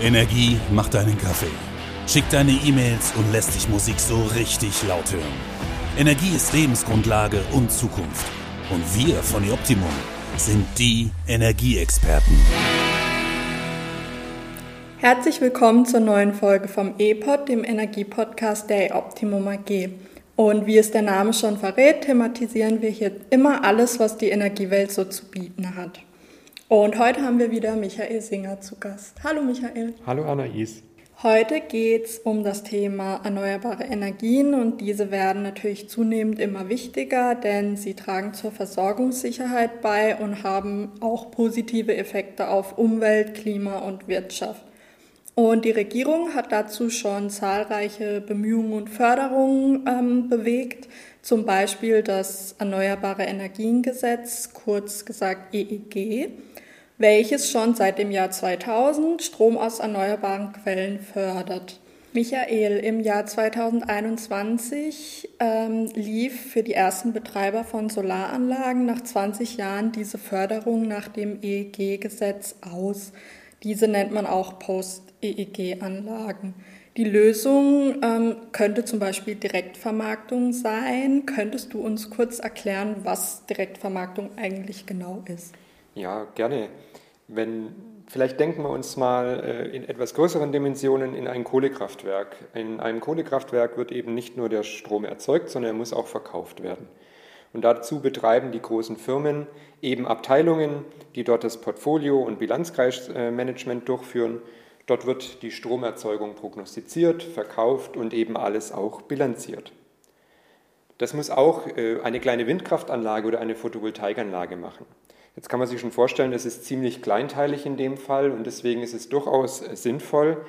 Energie macht deinen Kaffee, schickt deine E-Mails und lässt dich Musik so richtig laut hören. Energie ist Lebensgrundlage und Zukunft. Und wir von Optimum sind die Energieexperten. Herzlich willkommen zur neuen Folge vom E-Pod, dem Energiepodcast der Optimum AG. Und wie es der Name schon verrät, thematisieren wir hier immer alles, was die Energiewelt so zu bieten hat. Und heute haben wir wieder Michael Singer zu Gast. Hallo Michael. Hallo Anais. Heute geht es um das Thema erneuerbare Energien und diese werden natürlich zunehmend immer wichtiger, denn sie tragen zur Versorgungssicherheit bei und haben auch positive Effekte auf Umwelt, Klima und Wirtschaft. Und die Regierung hat dazu schon zahlreiche Bemühungen und Förderungen ähm, bewegt, zum Beispiel das Erneuerbare Energiengesetz, kurz gesagt EEG welches schon seit dem Jahr 2000 Strom aus erneuerbaren Quellen fördert. Michael, im Jahr 2021 ähm, lief für die ersten Betreiber von Solaranlagen nach 20 Jahren diese Förderung nach dem EEG-Gesetz aus. Diese nennt man auch Post-EEG-Anlagen. Die Lösung ähm, könnte zum Beispiel Direktvermarktung sein. Könntest du uns kurz erklären, was Direktvermarktung eigentlich genau ist? Ja, gerne. Wenn, vielleicht denken wir uns mal äh, in etwas größeren Dimensionen in ein Kohlekraftwerk. In einem Kohlekraftwerk wird eben nicht nur der Strom erzeugt, sondern er muss auch verkauft werden. Und dazu betreiben die großen Firmen eben Abteilungen, die dort das Portfolio- und Bilanzkreismanagement durchführen. Dort wird die Stromerzeugung prognostiziert, verkauft und eben alles auch bilanziert. Das muss auch äh, eine kleine Windkraftanlage oder eine Photovoltaikanlage machen. Jetzt kann man sich schon vorstellen, es ist ziemlich kleinteilig in dem Fall und deswegen ist es durchaus sinnvoll,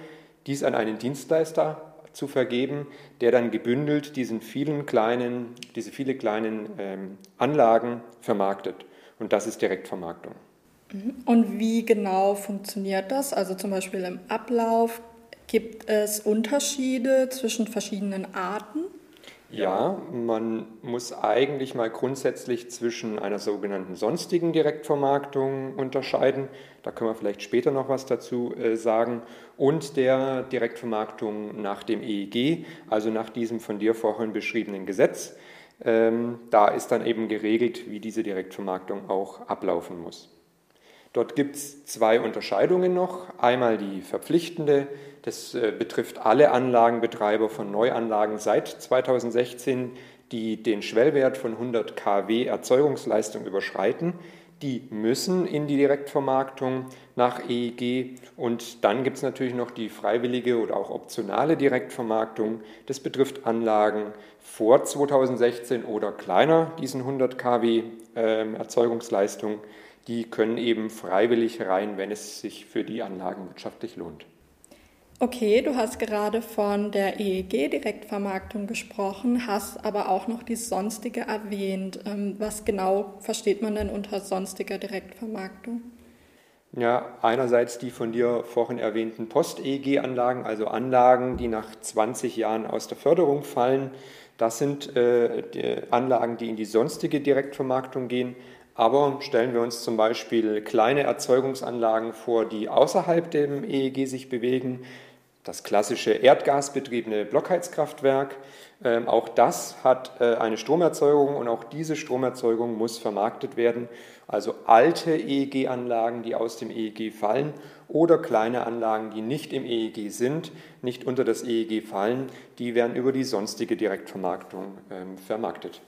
dies an einen Dienstleister zu vergeben, der dann gebündelt diesen vielen kleinen, diese viele kleinen ähm, Anlagen vermarktet. Und das ist Direktvermarktung. Mhm. Und wie genau funktioniert das? Also zum Beispiel im Ablauf gibt es Unterschiede zwischen verschiedenen Arten? Ja, man muss eigentlich mal grundsätzlich zwischen einer sogenannten sonstigen Direktvermarktung unterscheiden. Da können wir vielleicht später noch was dazu äh, sagen. Und der Direktvermarktung nach dem EEG, also nach diesem von dir vorhin beschriebenen Gesetz. Ähm, da ist dann eben geregelt, wie diese Direktvermarktung auch ablaufen muss. Dort gibt es zwei Unterscheidungen noch. Einmal die verpflichtende, das äh, betrifft alle Anlagenbetreiber von Neuanlagen seit 2016, die den Schwellwert von 100 kW Erzeugungsleistung überschreiten. Die müssen in die Direktvermarktung nach EEG und dann gibt es natürlich noch die freiwillige oder auch optionale Direktvermarktung. Das betrifft Anlagen vor 2016 oder kleiner, diesen 100 kW äh, Erzeugungsleistung die können eben freiwillig rein, wenn es sich für die Anlagen wirtschaftlich lohnt. Okay, du hast gerade von der EEG-Direktvermarktung gesprochen, hast aber auch noch die sonstige erwähnt. Ähm, was genau versteht man denn unter sonstiger Direktvermarktung? Ja, einerseits die von dir vorhin erwähnten Post-EEG-Anlagen, also Anlagen, die nach 20 Jahren aus der Förderung fallen. Das sind äh, die Anlagen, die in die sonstige Direktvermarktung gehen. Aber stellen wir uns zum Beispiel kleine Erzeugungsanlagen vor, die außerhalb dem EEG sich bewegen, das klassische erdgasbetriebene Blockheizkraftwerk, ähm, auch das hat äh, eine Stromerzeugung und auch diese Stromerzeugung muss vermarktet werden. Also alte EEG-Anlagen, die aus dem EEG fallen oder kleine Anlagen, die nicht im EEG sind, nicht unter das EEG fallen, die werden über die sonstige Direktvermarktung ähm, vermarktet.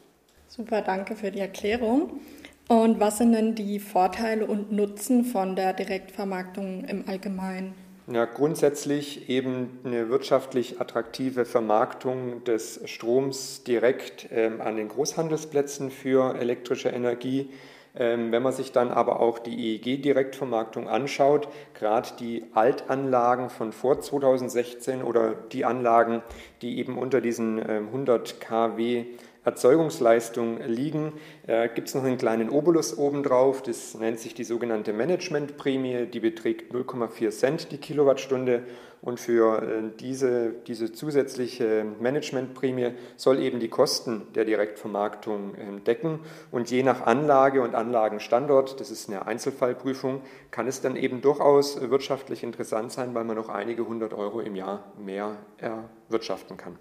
Super, danke für die Erklärung. Und was sind denn die Vorteile und Nutzen von der Direktvermarktung im Allgemeinen? Ja, grundsätzlich eben eine wirtschaftlich attraktive Vermarktung des Stroms direkt ähm, an den Großhandelsplätzen für elektrische Energie. Ähm, wenn man sich dann aber auch die EEG-Direktvermarktung anschaut, gerade die Altanlagen von vor 2016 oder die Anlagen, die eben unter diesen ähm, 100 kW Erzeugungsleistung liegen, äh, gibt es noch einen kleinen Obolus obendrauf. Das nennt sich die sogenannte Managementprämie. Die beträgt 0,4 Cent die Kilowattstunde. Und für äh, diese, diese zusätzliche Managementprämie soll eben die Kosten der Direktvermarktung äh, decken. Und je nach Anlage und Anlagenstandort, das ist eine Einzelfallprüfung, kann es dann eben durchaus wirtschaftlich interessant sein, weil man noch einige hundert Euro im Jahr mehr erwirtschaften kann.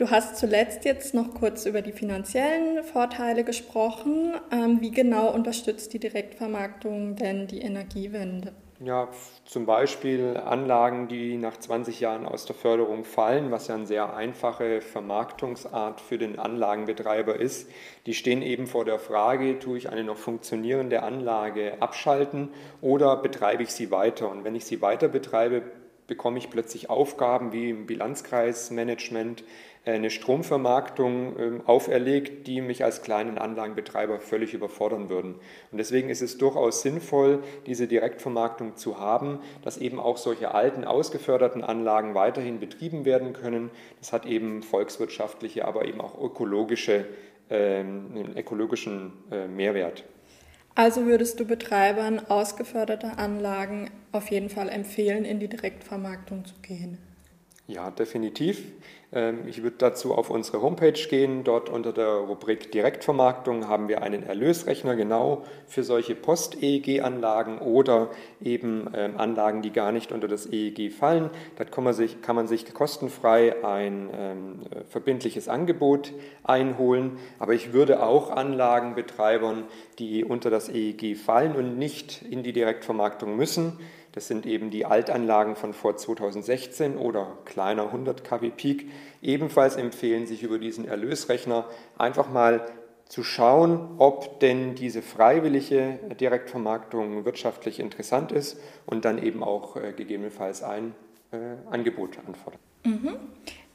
Du hast zuletzt jetzt noch kurz über die finanziellen Vorteile gesprochen. Ähm, wie genau unterstützt die Direktvermarktung denn die Energiewende? Ja, zum Beispiel Anlagen, die nach 20 Jahren aus der Förderung fallen, was ja eine sehr einfache Vermarktungsart für den Anlagenbetreiber ist. Die stehen eben vor der Frage, tue ich eine noch funktionierende Anlage abschalten oder betreibe ich sie weiter? Und wenn ich sie weiter betreibe, bekomme ich plötzlich Aufgaben wie im Bilanzkreismanagement, eine Stromvermarktung ähm, auferlegt, die mich als kleinen Anlagenbetreiber völlig überfordern würden. Und deswegen ist es durchaus sinnvoll, diese Direktvermarktung zu haben, dass eben auch solche alten, ausgeförderten Anlagen weiterhin betrieben werden können. Das hat eben volkswirtschaftliche, aber eben auch ökologische, ähm, einen ökologischen äh, Mehrwert. Also würdest du Betreibern ausgeförderter Anlagen auf jeden Fall empfehlen, in die Direktvermarktung zu gehen? Ja, definitiv. Ähm, ich würde dazu auf unsere Homepage gehen. Dort unter der Rubrik Direktvermarktung haben wir einen Erlösrechner genau für solche Post-EEG-Anlagen oder eben ähm, Anlagen, die gar nicht unter das EEG fallen. Da kann man sich, kann man sich kostenfrei ein ähm, verbindliches Angebot einholen. Aber ich würde auch Anlagenbetreibern, die unter das EEG fallen und nicht in die Direktvermarktung müssen, das sind eben die Altanlagen von vor 2016 oder kleiner 100 kW Peak. Ebenfalls empfehlen sich über diesen Erlösrechner einfach mal zu schauen, ob denn diese freiwillige Direktvermarktung wirtschaftlich interessant ist und dann eben auch äh, gegebenenfalls ein äh, Angebot anfordern. Mhm.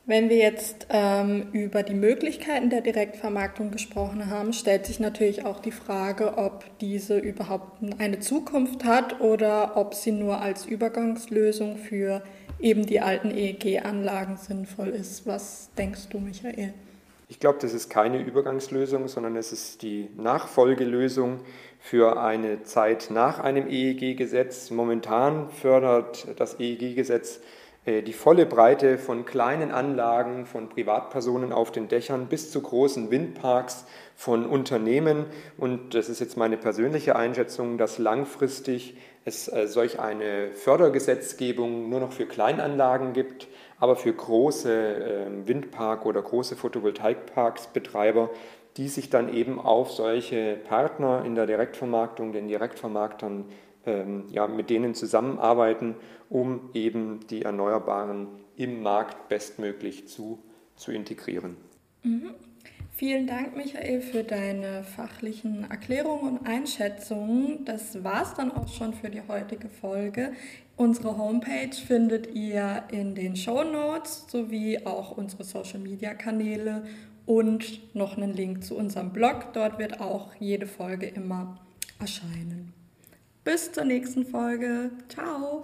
Wenn wir jetzt ähm, über die Möglichkeiten der Direktvermarktung gesprochen haben, stellt sich natürlich auch die Frage, ob diese überhaupt eine Zukunft hat oder ob sie nur als Übergangslösung für eben die alten EEG-Anlagen sinnvoll ist. Was denkst du, Michael? Ich glaube, das ist keine Übergangslösung, sondern es ist die Nachfolgelösung für eine Zeit nach einem EEG-Gesetz. Momentan fördert das EEG-Gesetz die volle Breite von kleinen Anlagen von Privatpersonen auf den Dächern bis zu großen Windparks von Unternehmen. Und das ist jetzt meine persönliche Einschätzung, dass langfristig es äh, solch eine Fördergesetzgebung nur noch für Kleinanlagen gibt, aber für große ähm, Windpark- oder große Photovoltaikparksbetreiber, die sich dann eben auf solche Partner in der Direktvermarktung, den Direktvermarktern ja, mit denen zusammenarbeiten, um eben die Erneuerbaren im Markt bestmöglich zu, zu integrieren. Mhm. Vielen Dank, Michael, für deine fachlichen Erklärungen und Einschätzungen. Das war es dann auch schon für die heutige Folge. Unsere Homepage findet ihr in den Show Notes sowie auch unsere Social Media Kanäle und noch einen Link zu unserem Blog. Dort wird auch jede Folge immer erscheinen. Bis zur nächsten Folge. Ciao.